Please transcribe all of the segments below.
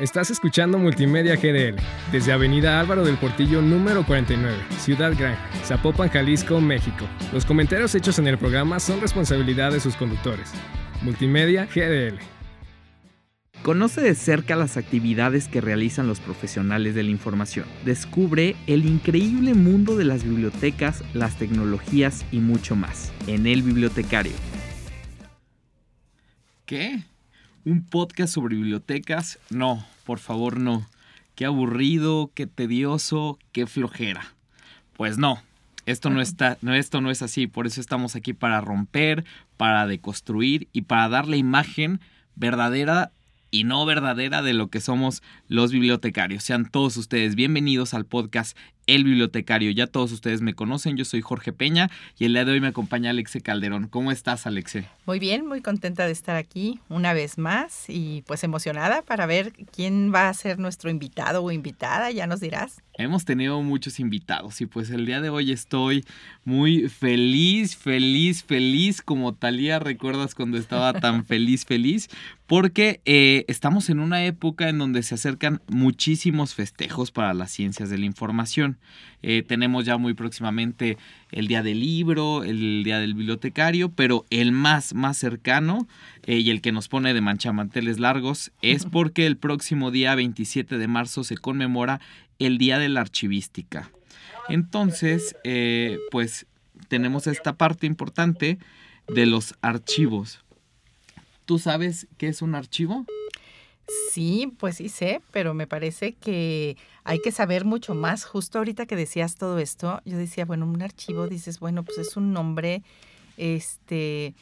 Estás escuchando Multimedia GDL desde Avenida Álvaro del Portillo número 49, Ciudad Gran, Zapopan, Jalisco, México. Los comentarios hechos en el programa son responsabilidad de sus conductores. Multimedia GDL. Conoce de cerca las actividades que realizan los profesionales de la información. Descubre el increíble mundo de las bibliotecas, las tecnologías y mucho más en El Bibliotecario. ¿Qué? ¿Un podcast sobre bibliotecas? No, por favor no. Qué aburrido, qué tedioso, qué flojera. Pues no, esto no, está, no, esto no es así, por eso estamos aquí para romper, para deconstruir y para dar la imagen verdadera y no verdadera de lo que somos los bibliotecarios. Sean todos ustedes bienvenidos al podcast El Bibliotecario. Ya todos ustedes me conocen, yo soy Jorge Peña y el día de hoy me acompaña Alexe Calderón. ¿Cómo estás, Alexe? Muy bien, muy contenta de estar aquí una vez más y pues emocionada para ver quién va a ser nuestro invitado o invitada, ya nos dirás. Hemos tenido muchos invitados y pues el día de hoy estoy muy feliz, feliz, feliz como Talía, ¿recuerdas cuando estaba tan feliz, feliz? Porque eh, estamos en una época en donde se acercan muchísimos festejos para las ciencias de la información. Eh, tenemos ya muy próximamente el Día del Libro, el Día del Bibliotecario, pero el más, más cercano eh, y el que nos pone de manchamanteles largos es porque el próximo día 27 de marzo se conmemora el Día de la Archivística. Entonces, pues tenemos esta parte importante de los archivos. ¿Tú sabes qué es un archivo? Sí, pues sí sé, pero me parece que hay que saber mucho más. Justo ahorita que decías todo esto, yo decía, bueno, un archivo, dices, bueno, pues es un nombre, este,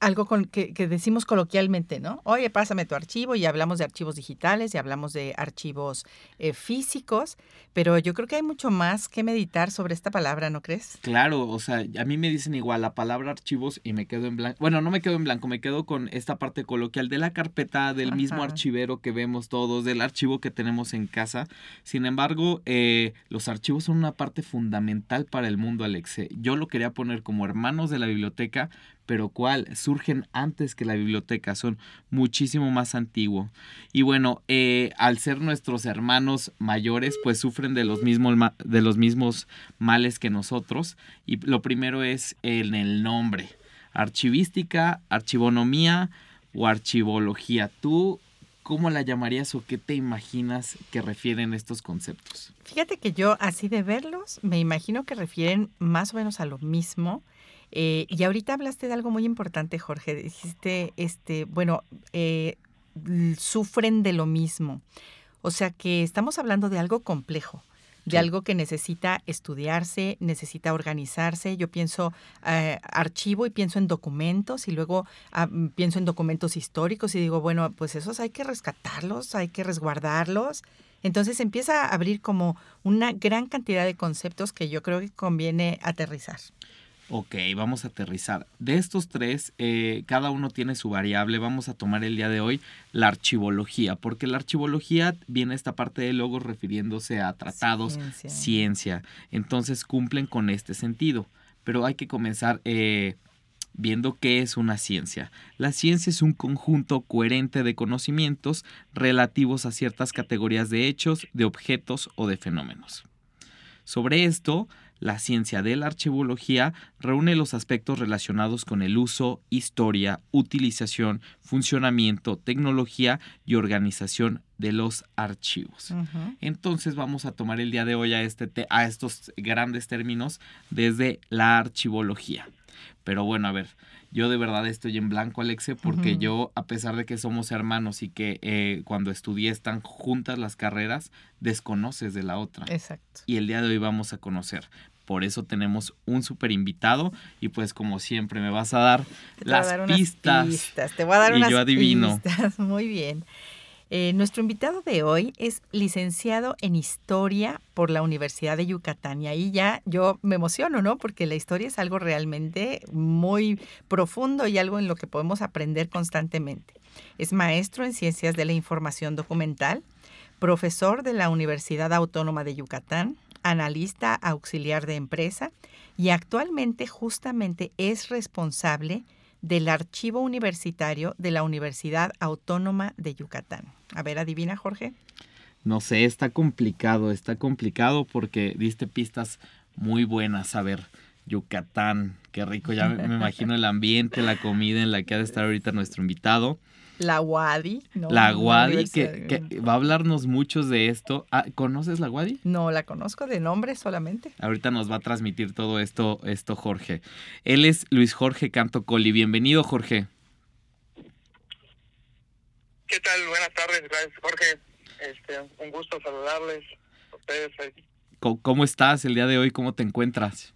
algo con, que, decimos coloquialmente, ¿no? Oye, pásame tu archivo y hablamos de archivos digitales y hablamos de archivos eh, físicos, pero yo creo que hay mucho más que meditar sobre esta palabra, ¿no crees? Claro, o sea, a mí me dicen igual la palabra archivos y me quedo en blanco. Bueno, no me quedo en blanco, me quedo con esta parte coloquial de la carpeta, del mismo archivero que vemos todos, del archivo que tenemos en casa. Sin embargo, eh, los archivos son una parte fundamental para el mundo, Alexe. Yo lo quería poner como hermanos de la biblioteca, pero ¿cuál? Surgen antes que la biblioteca, son muchísimo más antiguo. Y bueno, eh, al ser nuestros hermanos mayores, pues sufren de los, mismos, de los mismos males que nosotros. Y lo primero es en el nombre. Archivística, archivonomía o archivología. ¿Tú cómo la llamarías o qué te imaginas que refieren estos conceptos? Fíjate que yo, así de verlos, me imagino que refieren más o menos a lo mismo. Eh, y ahorita hablaste de algo muy importante, Jorge. Dijiste, este, bueno, eh, sufren de lo mismo. O sea que estamos hablando de algo complejo, de algo que necesita estudiarse, necesita organizarse. Yo pienso eh, archivo y pienso en documentos y luego ah, pienso en documentos históricos y digo, bueno, pues esos hay que rescatarlos, hay que resguardarlos. Entonces empieza a abrir como una gran cantidad de conceptos que yo creo que conviene aterrizar. Ok, vamos a aterrizar. De estos tres, eh, cada uno tiene su variable. Vamos a tomar el día de hoy la archivología, porque la archivología viene esta parte de logos refiriéndose a tratados, ciencia. Entonces cumplen con este sentido. Pero hay que comenzar eh, viendo qué es una ciencia. La ciencia es un conjunto coherente de conocimientos relativos a ciertas categorías de hechos, de objetos o de fenómenos. Sobre esto, la ciencia de la archivología reúne los aspectos relacionados con el uso, historia, utilización, funcionamiento, tecnología y organización de los archivos. Entonces vamos a tomar el día de hoy a, este a estos grandes términos desde la archivología. Pero bueno, a ver, yo de verdad estoy en blanco, Alexe, porque yo, a pesar de que somos hermanos y que eh, cuando estudié están juntas las carreras, desconoces de la otra. Exacto. Y el día de hoy vamos a conocer. Por eso tenemos un super invitado y pues como siempre me vas a dar las pistas. Te voy a dar y yo adivino. pistas. Muy bien. Eh, nuestro invitado de hoy es licenciado en Historia por la Universidad de Yucatán y ahí ya yo me emociono, ¿no? Porque la historia es algo realmente muy profundo y algo en lo que podemos aprender constantemente. Es maestro en Ciencias de la Información Documental, profesor de la Universidad Autónoma de Yucatán, analista auxiliar de empresa y actualmente justamente es responsable del Archivo Universitario de la Universidad Autónoma de Yucatán. A ver, adivina, Jorge. No sé, está complicado, está complicado porque diste pistas muy buenas. A ver, Yucatán, qué rico, ya me, imagino el ambiente, la comida en la que ha de estar ahorita nuestro invitado. La Wadi. la Wadi, que, va a hablarnos muchos de esto. Ah, ¿Conoces la Wadi? No, la conozco de nombre solamente. Ahorita nos va a transmitir todo esto, esto Jorge. Él es Luis Jorge Canto Coli. Bienvenido, Jorge. ¿Qué tal? Buenas tardes, gracias, Jorge. Este, un gusto saludarles a ustedes. ¿Cómo estás el día de hoy? ¿Cómo te encuentras?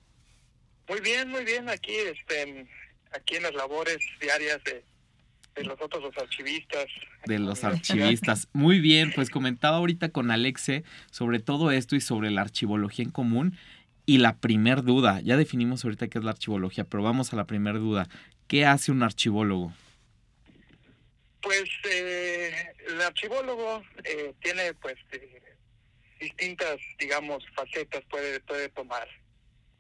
Muy bien, muy bien. Aquí, este, aquí en las labores diarias de, de los otros los archivistas. De los archivistas. Muy bien, pues comentaba ahorita con Alexe sobre todo esto y sobre la archivología en común. Y la primer duda, ya definimos ahorita qué es la archivología, pero vamos a la primera duda. ¿Qué hace un archivólogo? Pues eh, el archivólogo eh, tiene pues eh, distintas, digamos, facetas puede, puede tomar.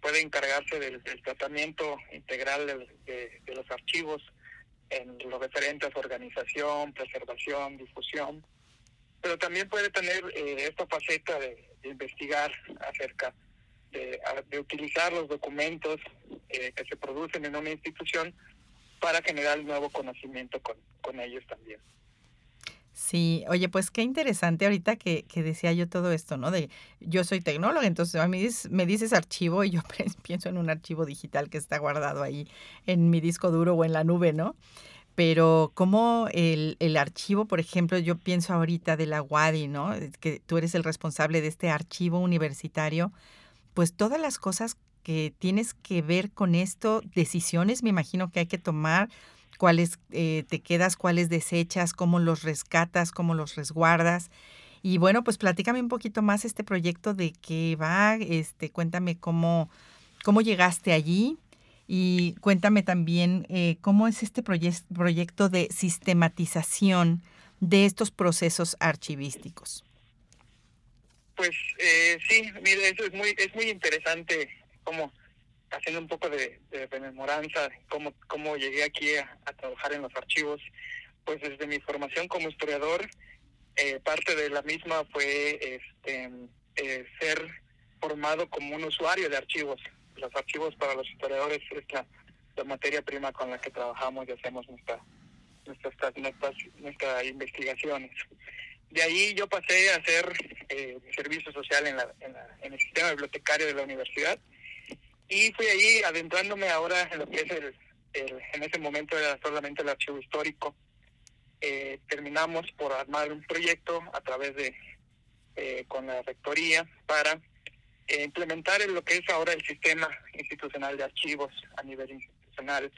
Puede encargarse del, tratamiento integral de, los archivos en lo referente a su organización, preservación, difusión, pero también puede tener eh, esta faceta de, investigar acerca de, utilizar los documentos eh, que se producen en una institución para generar nuevo conocimiento con, con ellos también. Sí, oye, pues qué interesante ahorita que, que, decía yo todo esto, ¿no? De yo soy tecnóloga, entonces a mí me dices archivo y yo pienso en un archivo digital que está guardado ahí en mi disco duro o en la nube, ¿no? Pero como el, el archivo, por ejemplo, yo pienso ahorita de la WADI, ¿no? Que tú eres el responsable de este archivo universitario, pues todas las cosas que tienes que ver con esto, decisiones me imagino que hay que tomar, cuáles eh, te quedas, cuáles desechas, cómo los rescatas, cómo los resguardas. Y bueno, pues platícame un poquito más este proyecto de qué va, este, cuéntame cómo, cómo llegaste allí y cuéntame también eh, cómo es este proyecto de sistematización de estos procesos archivísticos. Pues eh, sí, mire, eso es muy, es muy interesante cómo haciendo un poco de, de rememoranza cómo, cómo llegué aquí a, trabajar en los archivos, pues desde mi formación como historiador, eh, parte de la misma fue este, eh, ser formado como un usuario de archivos. Los archivos para los historiadores es la, materia prima con la que trabajamos y hacemos nuestra, nuestras, nuestras, nuestras investigaciones. De ahí yo pasé a hacer eh, servicio social en, la, en, la, en el sistema bibliotecario de la universidad y fui ahí adentrándome ahora en lo que es el, en ese momento era solamente el archivo histórico. Eh, terminamos por armar un proyecto a través de, eh, con la rectoría para eh, implementar en lo que es ahora el sistema institucional de archivos a nivel institucional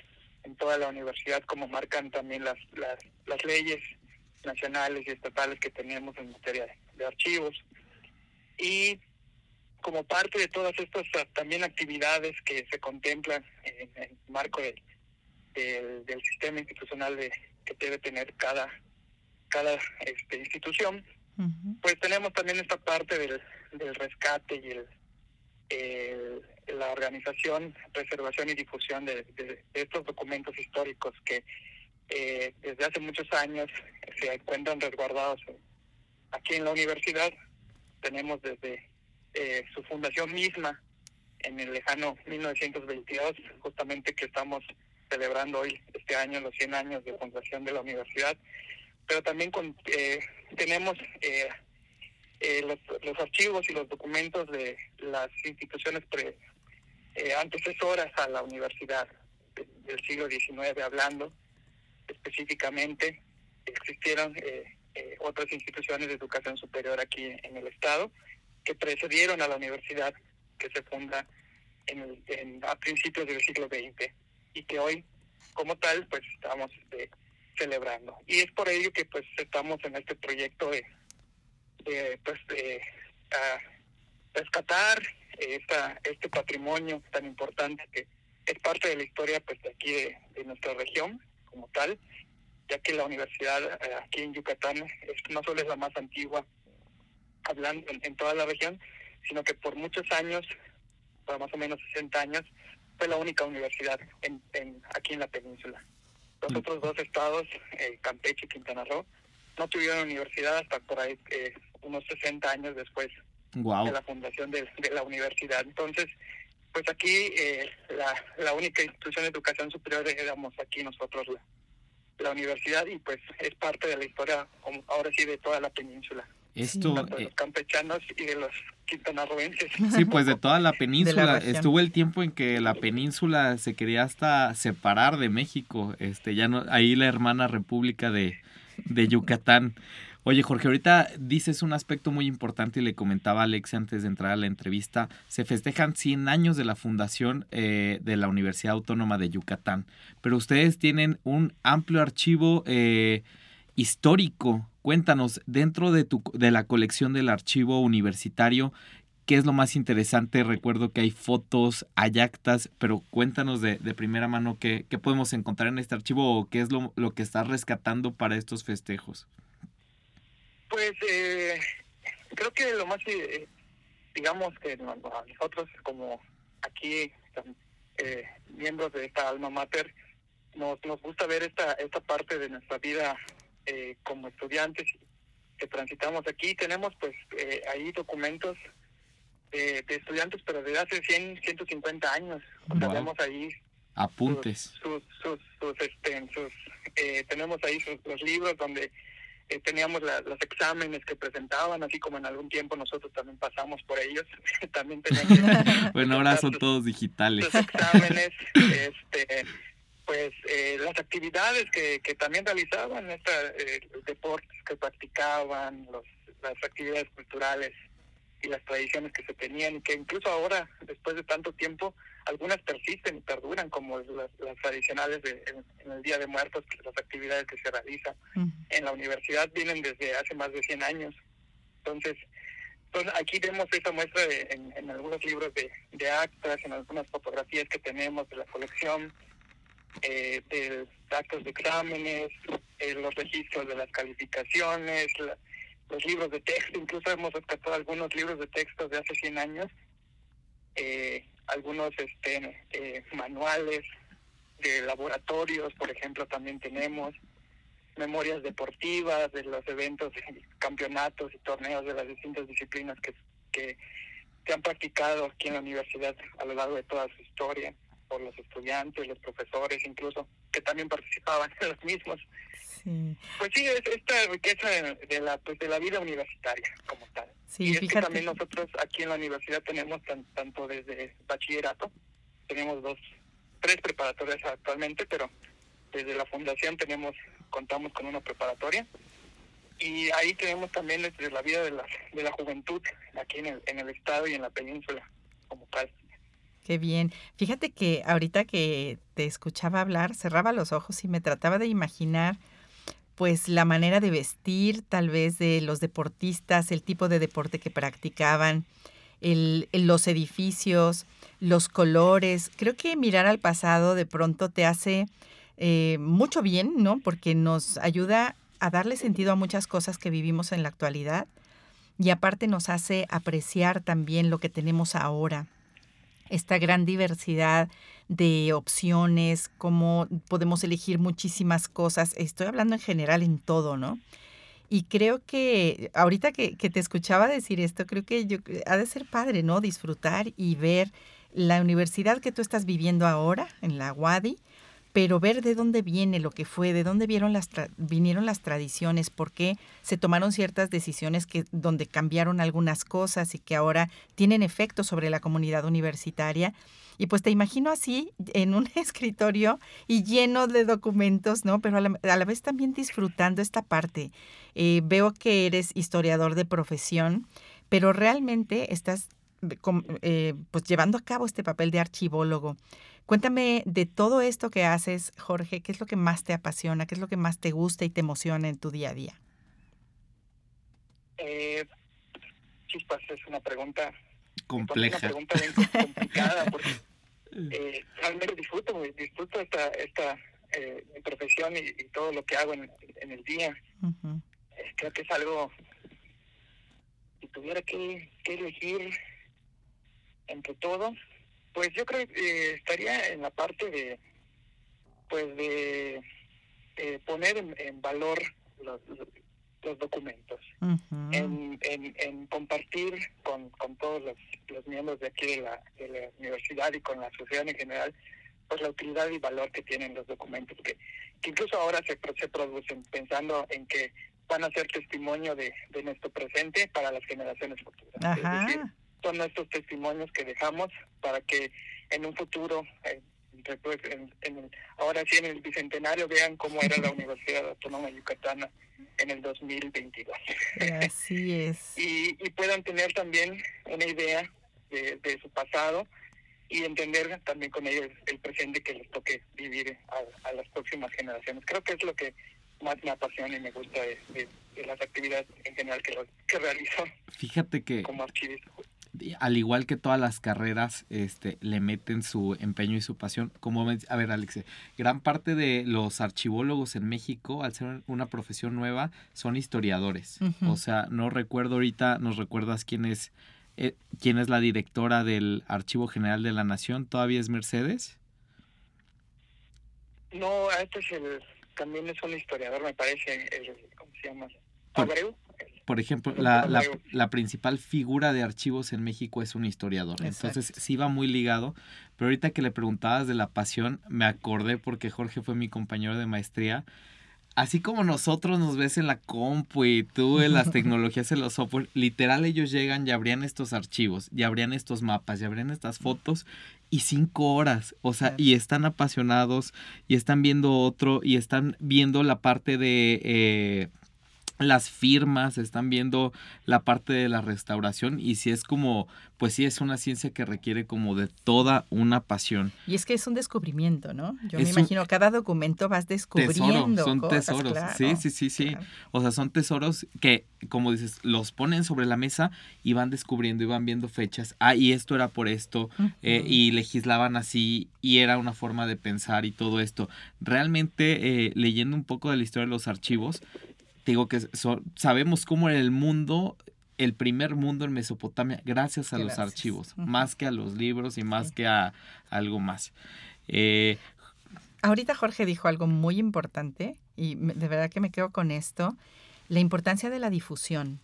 en toda la universidad, como marcan también las, las, las leyes nacionales y estatales que tenemos en materia de archivos. Y como parte de todas estas ah, también actividades que se contemplan en el marco del, del, sistema institucional de, que debe tener cada, cada este, institución, pues tenemos también esta parte del, del rescate y el, la organización, preservación y difusión de, estos documentos históricos que eh, desde hace muchos años se encuentran resguardados aquí en la universidad. Tenemos desde eh, su fundación misma en el lejano 1922, justamente que estamos celebrando hoy, este año, los 100 años de fundación de la universidad, pero también con, eh, tenemos eh, los, archivos y los documentos de las instituciones pre, antecesoras a la universidad del siglo XIX, hablando específicamente, existieron otras instituciones de educación superior aquí en el Estado, que precedieron a la universidad que se funda en, a principios del siglo XX y que hoy como tal pues estamos este, celebrando. Y es por ello que pues estamos en este proyecto de, pues de rescatar esta este patrimonio tan importante que es parte de la historia pues de aquí de, nuestra región como tal ya que la universidad eh, aquí en Yucatán es, no solo es la más antigua hablando en, toda la región, sino que por muchos años, por más o menos 60 años, fue la única universidad en, aquí en la península. Los otros dos estados, eh, Campeche y Quintana Roo, no tuvieron universidad hasta por ahí eh, unos 60 años después de la fundación de, la universidad. Entonces, pues aquí eh, la, la única institución de educación superior éramos aquí nosotros, la, la universidad, y pues es parte de la historia, ahora sí, de toda la península. Esto, de los campechanos y de los quintanarroenses. Sí, pues de toda la península. Estuvo el tiempo en que la península se quería hasta separar de México. Este, ya no, ahí la hermana república de, de Yucatán. Oye, Jorge, ahorita dices un aspecto muy importante y le comentaba a Alex antes de entrar a la entrevista. Se festejan 100 años de la fundación eh, de la Universidad Autónoma de Yucatán, pero ustedes tienen un amplio archivo eh, histórico. Cuéntanos, dentro de, tu, de la colección del archivo universitario, ¿qué es lo más interesante? Recuerdo que hay fotos, hay actas, pero cuéntanos de, de primera mano qué, qué, podemos encontrar en este archivo o qué es lo, lo que estás rescatando para estos festejos. Pues eh, creo que lo más, eh, digamos que nosotros como aquí, eh, miembros de esta alma mater, nos, nos gusta ver esta, esta parte de nuestra vida eh, como estudiantes que transitamos aquí. Tenemos pues eh, ahí documentos de, estudiantes, pero desde hace 100, 150 años. Tenemos ahí apuntes. Sus, sus, sus, este, sus eh, tenemos ahí sus, los libros donde eh, teníamos los exámenes que presentaban, así como en algún tiempo nosotros también pasamos por ellos. también teníamos bueno, ahora son todos digitales. Los exámenes, este, pues eh, las actividades que, que también realizaban, esta, eh, los deportes que practicaban, los, las actividades culturales y las tradiciones que se tenían que incluso ahora, después de tanto tiempo, algunas persisten y perduran, como las, tradicionales de, en, el Día de Muertos, las actividades que se realizan en la universidad vienen desde hace más de 100 años. Entonces, entonces aquí vemos esta muestra en, en, algunos libros de, de, actas, en algunas fotografías que tenemos de la colección, eh, de actos de exámenes, eh, los registros de las calificaciones, los libros de texto, incluso hemos rescatado algunos libros de texto de hace 100 años. Eh, algunos este, eh, manuales de laboratorios, por ejemplo, también tenemos memorias deportivas de los eventos, campeonatos y torneos de las distintas disciplinas que, que se han practicado aquí en la universidad a lo largo de toda su historia por los estudiantes, los profesores incluso, que también participaban en los mismos. Pues sí, es esta riqueza de, la pues de la vida universitaria como tal. y es que también nosotros aquí en la universidad tenemos tanto desde bachillerato, tenemos dos, tres preparatorias actualmente, pero desde la fundación tenemos, contamos con una preparatoria y ahí tenemos también desde la vida de la, de la juventud aquí en el, en el estado y en la península como tal. Qué bien. Fíjate que ahorita que te escuchaba hablar, cerraba los ojos y me trataba de imaginar pues la manera de vestir tal vez de los deportistas, el tipo de deporte que practicaban, el, los edificios, los colores. Creo que mirar al pasado de pronto te hace eh, mucho bien, ¿no? Porque nos ayuda a darle sentido a muchas cosas que vivimos en la actualidad y aparte nos hace apreciar también lo que tenemos ahora, esta gran diversidad de opciones, cómo podemos elegir muchísimas cosas. Estoy hablando en general en todo, ¿no? Y creo que ahorita que, que te escuchaba decir esto, creo que yo, ha de ser padre, ¿no? Disfrutar y ver la universidad que tú estás viviendo ahora, en la UADI, pero ver de dónde viene lo que fue, de dónde vieron las vinieron las tradiciones, por qué se tomaron ciertas decisiones que donde cambiaron algunas cosas y que ahora tienen efecto sobre la comunidad universitaria. Y pues te imagino así en un escritorio y lleno de documentos, ¿no? Pero a la, vez también disfrutando esta parte. Eh, veo que eres historiador de profesión, pero realmente estás eh, pues llevando a cabo este papel de archivólogo. Cuéntame de todo esto que haces, Jorge, ¿qué es lo que más te apasiona? ¿Qué es lo que más te gusta y te emociona en tu día a día? Eh, chispas, es una pregunta compleja. Una pregunta bien complicada porque eh, realmente disfruto, disfruto esta, esta eh, mi profesión y, todo lo que hago en, el día. Eh, creo que es algo, si tuviera que, elegir entre todo, pues yo creo que estaría en la parte de, pues de eh, poner en, valor los, los documentos, en, en, compartir con, con todos los, los, miembros de aquí de la, de la universidad y con la sociedad en general, pues la utilidad y valor que tienen los documentos, que, que incluso ahora se, se producen pensando en que van a ser testimonio de, de nuestro presente para las generaciones futuras. Es decir, son nuestros testimonios que dejamos para que en un futuro, eh, después, en, ahora sí en el bicentenario, vean cómo era la Universidad Autónoma Yucatana en el 2022. Así es. y, y puedan tener también una idea de, de su pasado y entender también con ellos el presente que les toque vivir a, las próximas generaciones. Creo que es lo que más me apasiona y me gusta de, las actividades en general que, que realizo. Fíjate que como archivista. Al igual que todas las carreras, este, le meten su empeño y su pasión. Como a ver, Alex, gran parte de los archivólogos en México, al ser una profesión nueva, son historiadores. O sea, no recuerdo ahorita, ¿nos recuerdas quién es eh, quién es la directora del Archivo General de la Nación, ¿todavía es Mercedes? No, este es el, también es un historiador, me parece, ¿cómo se llama? Abreu. Por ejemplo, la, la, la, principal figura de archivos en México es un historiador. Entonces sí va muy ligado. Pero ahorita que le preguntabas de la pasión, me acordé porque Jorge fue mi compañero de maestría así como nosotros nos ves en la compu y tú en las tecnologías, en los software, literal ellos llegan y abrían estos archivos, y abrían estos mapas, y abrían estas fotos y cinco horas, o sea, y están apasionados y están viendo otro y están viendo la parte de eh, las firmas, están viendo la parte de la restauración y si es como, pues sí es una ciencia que requiere como de toda una pasión. Y es que es un descubrimiento, ¿no? Yo me imagino, cada documento vas descubriendo. son tesoros, sí, sí, sí, sí. O sea, son tesoros que, como dices, los ponen sobre la mesa y van descubriendo y van viendo fechas. Ah, y esto era por esto, eh, y legislaban así, y era una forma de pensar y todo esto. Realmente, eh, leyendo un poco de la historia de los archivos, digo que sabemos cómo era el mundo, el primer mundo en Mesopotamia, gracias a los archivos, más que a los libros y más que a, algo más. Eh, Ahorita Jorge dijo algo muy importante y de verdad que me quedo con esto, la importancia de la difusión,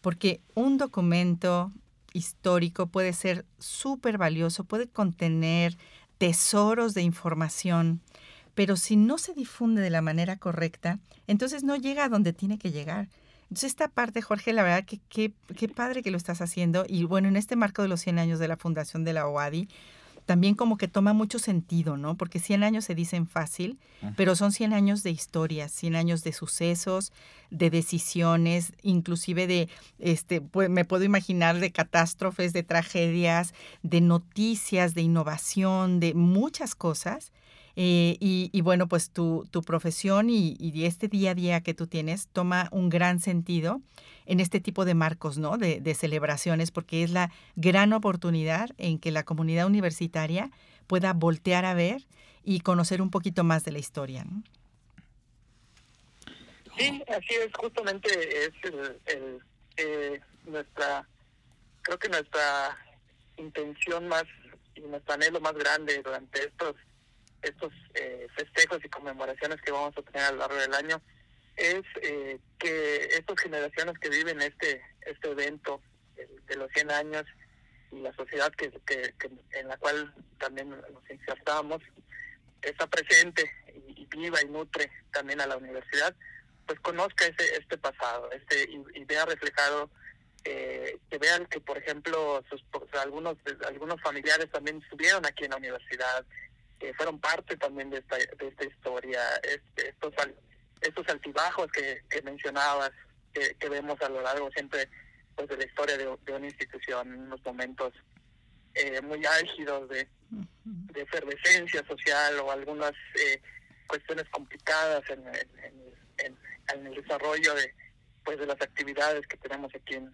porque un documento histórico puede ser súper valioso, puede contener tesoros de información pero si no se difunde de la manera correcta, entonces no llega a donde tiene que llegar. Entonces esta parte, Jorge, la verdad que qué padre que lo estás haciendo. Y bueno, en este marco de los 100 años de la fundación de la OADI, también como que toma mucho sentido, ¿no? Porque 100 años se dicen fácil, pero son 100 años de historias, 100 años de sucesos, de decisiones, inclusive de, este, pues me puedo imaginar de catástrofes, de tragedias, de noticias, de innovación, de muchas cosas eh, y, bueno, pues tu, tu profesión y, y, este día a día que tú tienes toma un gran sentido en este tipo de marcos, ¿no? De, de, celebraciones, porque es la gran oportunidad en que la comunidad universitaria pueda voltear a ver y conocer un poquito más de la historia, ¿no? Sí, así es, justamente es el, el eh, nuestra, creo que nuestra intención más y nuestro anhelo más grande durante estos estos eh, festejos y conmemoraciones que vamos a tener a lo largo del año es eh, que estas generaciones que viven este este evento de los 100 años y la sociedad que, que, en la cual también nos insertamos está presente y, viva y nutre también a la universidad pues conozca ese este pasado este y, vea reflejado eh, que vean que por ejemplo sus, algunos algunos familiares también estuvieron aquí en la universidad que fueron parte también de esta, de esta historia, este, estos, estos altibajos que, que mencionabas, que, vemos a lo largo siempre pues, de la historia de, una institución, unos momentos eh, muy álgidos de, de, efervescencia social o algunas eh, cuestiones complicadas en, en, en, el desarrollo de pues de las actividades que tenemos aquí en,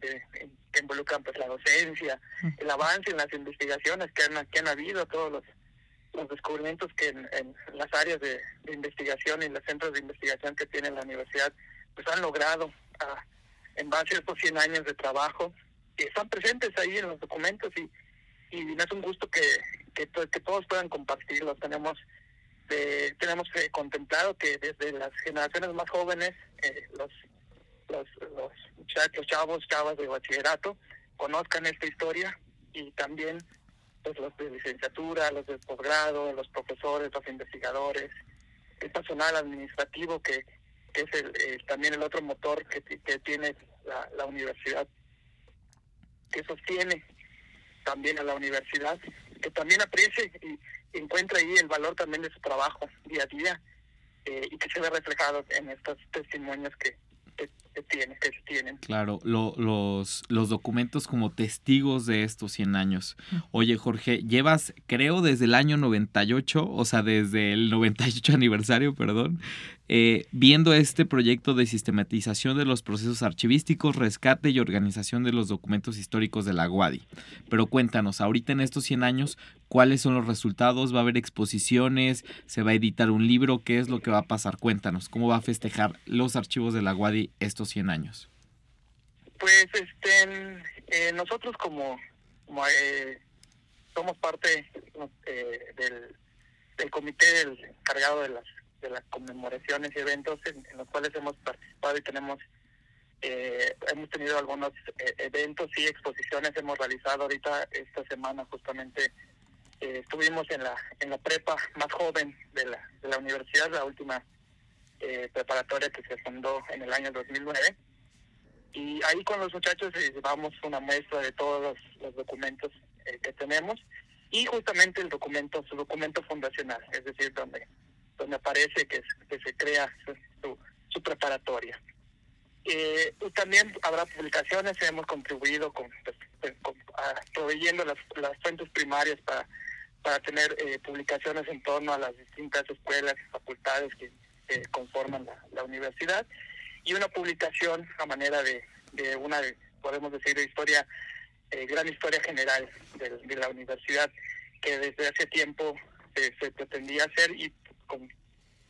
que involucran pues la docencia, el avance en las investigaciones que han, que han habido, todos los los descubrimientos que en, las áreas de, investigación y los centros de investigación que tiene la universidad pues han logrado ah, en base a estos 100 años de trabajo que están presentes ahí en los documentos y, y es un gusto que, que, todos puedan compartirlos. Tenemos este, tenemos eh, contemplado que desde las generaciones más jóvenes, eh, los, los, los chavos, chavas de bachillerato, conozcan esta historia y también pues, los de licenciatura, los de posgrado, los profesores, los investigadores, el personal administrativo que, es el, también el otro motor que, que tiene la, la universidad, que sostiene también a la universidad, que también aprecie y encuentra ahí el valor también de su trabajo día a día eh, y que se ve reflejado en estos testimonios que, tiene, que se tienen. Claro, los, los documentos como testigos de estos 100 años. Oye, Jorge, llevas, creo, desde el año 98, o sea, desde el 98 aniversario, perdón, eh, viendo este proyecto de sistematización de los procesos archivísticos, rescate y organización de los documentos históricos de la Guadi. Pero cuéntanos, ahorita en estos 100 años, ¿cuáles son los resultados? ¿Va a haber exposiciones? ¿Se va a editar un libro? ¿Qué es lo que va a pasar? Cuéntanos, ¿cómo va a festejar los archivos de la Guadi estos 100 años? Pues este, eh, nosotros como, eh, somos parte del, del comité del encargado de las de las conmemoraciones y eventos en, los cuales hemos participado y tenemos eh, hemos tenido algunos eh, eventos y exposiciones hemos realizado ahorita esta semana justamente eh, estuvimos en la en la prepa más joven de la, de la universidad la última preparatoria que se fundó en el año 2009 y ahí con los muchachos llevamos una muestra de todos los, documentos que tenemos y justamente el documento su documento fundacional es decir donde donde aparece que, se crea su, preparatoria. Eh, también habrá publicaciones, hemos contribuido con, pues, pues, proveyendo las, fuentes primarias para, para tener eh, publicaciones en torno a las distintas escuelas y facultades que conforman la, universidad y una publicación a manera de, de una, podemos decir, de historia, eh, gran historia general de, la universidad que desde hace tiempo se pretendía hacer y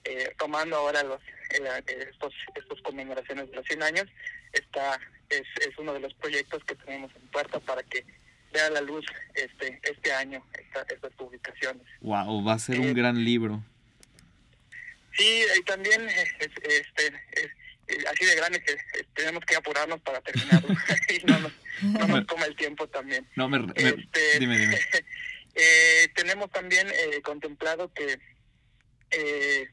eh, tomando ahora los estos estos conmemoraciones de los 100 años está es, es uno de los proyectos que tenemos en puerta para que vea la luz este este año estas publicaciones. Wow va a ser un eh, gran libro sí y también este eh, así de grande que tenemos que apurarnos para terminarlo. Y no nos, no nos toma el tiempo también. No me, este, dime, dime. tenemos también contemplado que eh,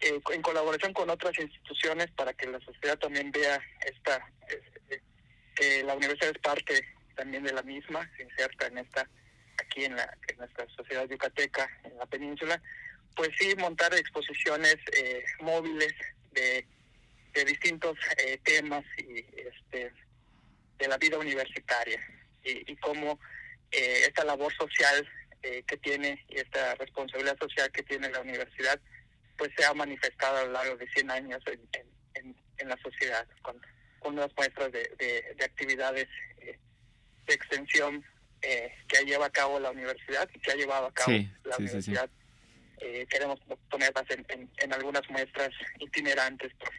eh, en colaboración con otras instituciones para que la sociedad también vea esta eh, que la universidad es parte también de la misma, se inserta en esta aquí en, la, en nuestra sociedad yucateca, en la península, pues sí montar exposiciones eh, móviles de, de distintos temas y este de la vida universitaria y, y cómo esta labor social eh, que tiene y esta responsabilidad social que tiene la universidad, pues se ha manifestado a lo largo de 100 años en, en, la sociedad, con, con unas muestras de, de, actividades eh, de extensión eh, que lleva a cabo la universidad y que ha llevado a cabo la universidad. Queremos ponerlas en, en, algunas muestras itinerantes por,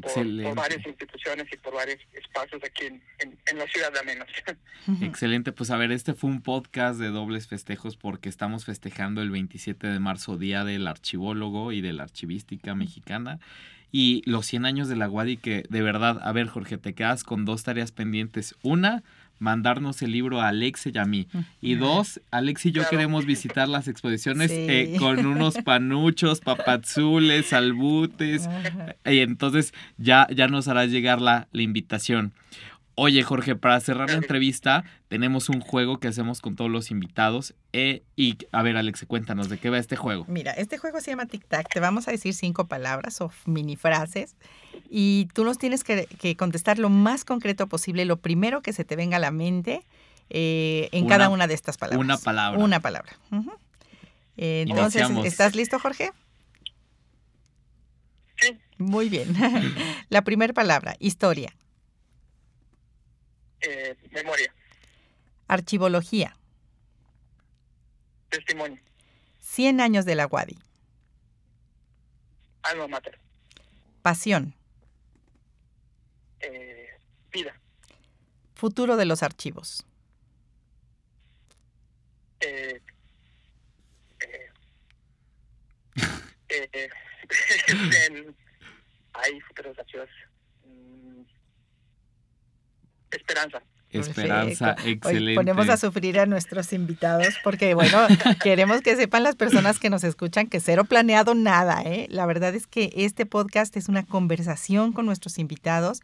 por, varias instituciones y por varios espacios aquí en, en, la ciudad de Amenos. Excelente, pues a ver, este fue un podcast de dobles festejos porque estamos festejando el 27 de marzo, Día del Archivólogo y de la Archivística Mexicana. Y los 100 años de la Guadi que de verdad, a ver Jorge, te quedas con dos tareas pendientes. Una, mandarnos el libro a Alex y a mí. Y dos, Alex y yo queremos visitar las exposiciones eh, con unos panuchos, papazules, albutes. Y entonces ya, ya nos hará llegar la, la invitación. Oye, Jorge, para cerrar la entrevista, tenemos un juego que hacemos con todos los invitados. Eh, y a ver, Alex, cuéntanos de qué va este juego. Mira, este juego se llama Tic Tac. Te vamos a decir cinco palabras o mini frases y tú nos tienes que, contestar lo más concreto posible, lo primero que se te venga a la mente eh, en cada una de estas palabras. Una palabra. Una palabra. entonces, ¿estás listo, Jorge? Sí. Muy bien. la primera palabra, historia eh, memoria. Archivología. Testimonio. 100 años de la Wadi. Alma mater. Pasión. Eh, vida. Futuro de los archivos. Eh, eh, eh, eh en, futuros archivos esperanza. Esperanza, Perfecto. excelente. Hoy ponemos a sufrir a nuestros invitados porque, bueno, queremos que sepan las personas que nos escuchan que cero planeado nada, ¿eh? La verdad es que este podcast es una conversación con nuestros invitados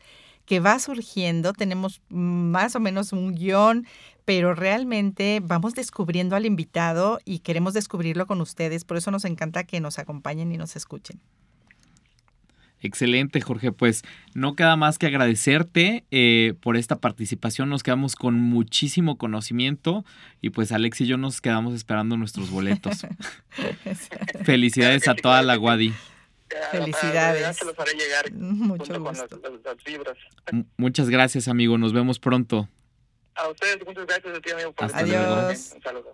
que va surgiendo. Tenemos más o menos un guion, pero realmente vamos descubriendo al invitado y queremos descubrirlo con ustedes. Por eso nos encanta que nos acompañen y nos escuchen. Excelente, Jorge. Pues no queda más que agradecerte eh, por esta participación. Nos quedamos con muchísimo conocimiento y pues Alex y yo nos quedamos esperando nuestros boletos. Felicidades a toda la Guadi. Felicidades. Ya se los haré llegar Mucho junto con las, Muchas gracias, amigo. Nos vemos pronto. A ustedes, muchas gracias a ti, amigo, por Hasta luego. aquí. Un saludo.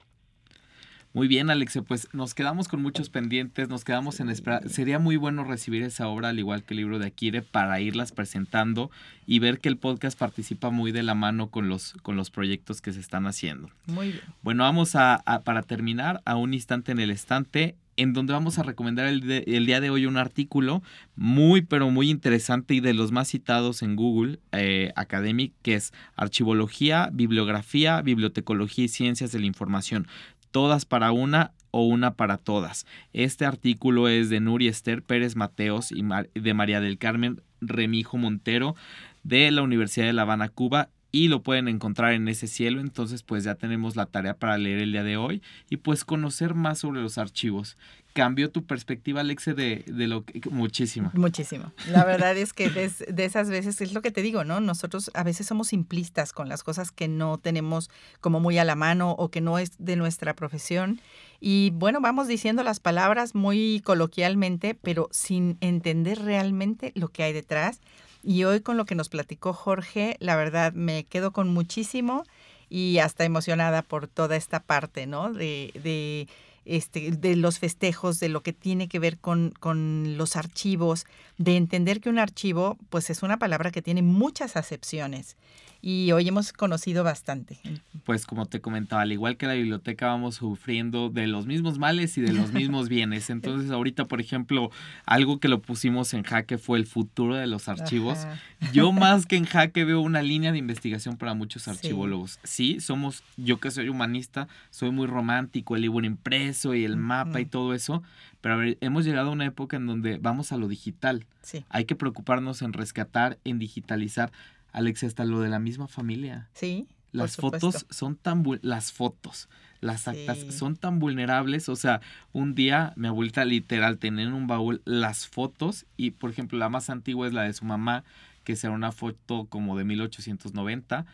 Muy bien, Alexe, pues nos quedamos con muchos pendientes, nos quedamos en espera. Sería muy bueno recibir esa obra, al igual que el libro de Akire, para irlas presentando y ver que el podcast participa muy de la mano con los, con los proyectos que se están haciendo. Muy bien. Bueno, vamos a, a- para terminar, a un instante en el estante, en donde vamos a recomendar el, de- el día de hoy un artículo muy, pero muy interesante y de los más citados en Google eh, Academic, que es Archivología, Bibliografía, Bibliotecología y Ciencias de la Información. Todas para una o una para todas. Este artículo es de Nuri Esther Pérez Mateos y de María del Carmen Remijo Montero de la Universidad de La Habana, Cuba, y lo pueden encontrar en ese cielo. Entonces, pues ya tenemos la tarea para leer el día de hoy y pues conocer más sobre los archivos. ¿Cambió tu perspectiva, Alexe, de, de lo que... muchísimo? Muchísimo. La verdad es que de, de esas veces es lo que te digo, ¿no? Nosotros a veces somos simplistas con las cosas que no tenemos como muy a la mano o que no es de nuestra profesión. Y bueno, vamos diciendo las palabras muy coloquialmente, pero sin entender realmente lo que hay detrás. Y hoy con lo que nos platicó Jorge, la verdad me quedo con muchísimo y hasta emocionada por toda esta parte, ¿no? De, de, este, de los festejos, de lo que tiene que ver con, con los archivos, de entender que un archivo, pues es una palabra que tiene muchas acepciones. Y hoy hemos conocido bastante. Pues como te comentaba, al igual que la biblioteca vamos sufriendo de los mismos males y de los mismos bienes. Entonces ahorita, por ejemplo, algo que lo pusimos en jaque fue el futuro de los archivos. Ajá. Yo más que en jaque veo una línea de investigación para muchos Sí. archivólogos. Sí, somos, yo que soy humanista, soy muy romántico, el libro impreso y el mapa y todo eso, pero ver, hemos llegado a una época en donde vamos a lo digital. Sí, Hay que preocuparnos en rescatar, en digitalizar. Alex, hasta lo de la misma familia. sí. por Las fotos son tan las fotos, las actas Sí. son tan vulnerables, o sea, un día mi abuelita literal tenía en un baúl las fotos y por ejemplo la más antigua es la de su mamá, que será una foto como de 1890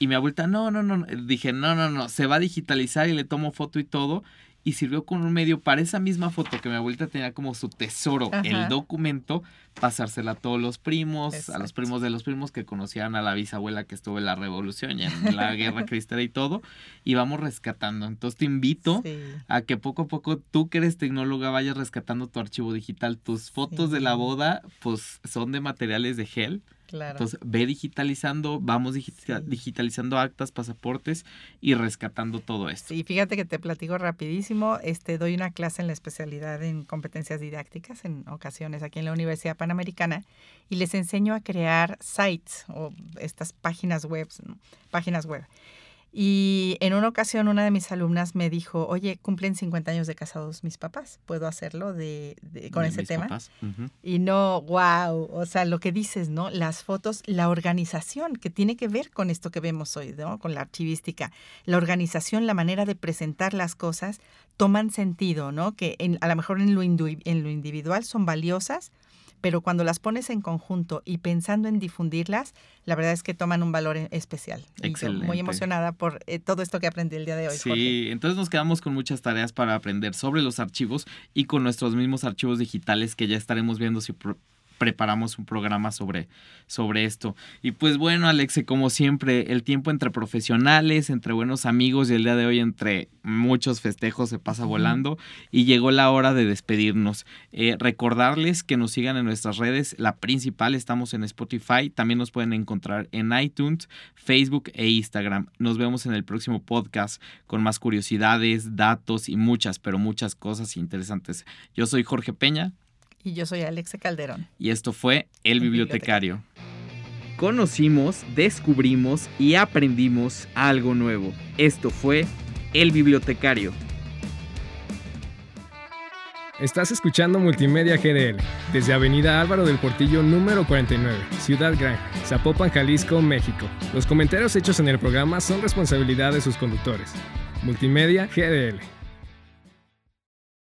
y mi abuelita no, no, no, no", dije, "No, no, no, se va a digitalizar y le tomo foto y todo." Y sirvió con un medio para esa misma foto que mi abuelita tenía como su tesoro, el documento, pasársela a todos los primos, a los primos de los primos que conocían a la bisabuela que estuvo en la revolución y en la guerra cristera y todo, y vamos rescatando. Entonces te invito Sí. a que poco a poco tú que eres tecnóloga vayas rescatando tu archivo digital. Tus fotos de la Sí. boda pues son de materiales de gel. Claro. Entonces ve digitalizando, vamos digita- Sí. digitalizando actas, pasaportes y rescatando todo esto. Sí, fíjate que te platico rapidísimo. Este, doy una clase en la especialidad en competencias didácticas en ocasiones aquí en la Universidad Panamericana y les enseño a crear sites o estas páginas web, páginas web. Y en una ocasión una de mis alumnas me dijo, oye, cumplen 50 años de casados mis papás, ¿puedo hacerlo de, de- con de ese tema? Y no, wow, o sea, lo que dices, ¿no? Las fotos, la organización que tiene que ver con esto que vemos hoy, ¿no? Con la archivística. La organización, la manera de presentar las cosas toman sentido, ¿no? Que en- a lo mejor en lo, en lo individual son valiosas, pero cuando las pones en conjunto y pensando en difundirlas, la verdad es que toman un valor e- especial. Y yo Excelente. muy emocionada por eh, todo esto que aprendí el día de hoy, Sí, Jorge. entonces nos quedamos con muchas tareas para aprender sobre los archivos y con nuestros mismos archivos digitales que ya estaremos viendo si preparamos un programa sobre, sobre esto. Y pues bueno, Alexe, como siempre, el tiempo entre profesionales, entre buenos amigos y el día de hoy entre muchos festejos se pasa volando y llegó la hora de despedirnos. Eh, recordarles que nos sigan en nuestras redes, la principal, estamos en Spotify, también nos pueden encontrar en iTunes, Facebook e Instagram. Nos vemos en el próximo podcast con más curiosidades, datos y muchas, pero muchas cosas interesantes. Yo soy Jorge Peña. Y yo soy Alexa Calderón. Y esto fue El, bibliotecario. Conocimos, descubrimos y aprendimos algo nuevo. Esto fue El Bibliotecario. Estás escuchando Multimedia GDL desde Avenida Álvaro del Portillo número 49, Ciudad Gran, Zapopan, Jalisco, México. Los comentarios hechos en el programa son responsabilidad de sus conductores. Multimedia GDL.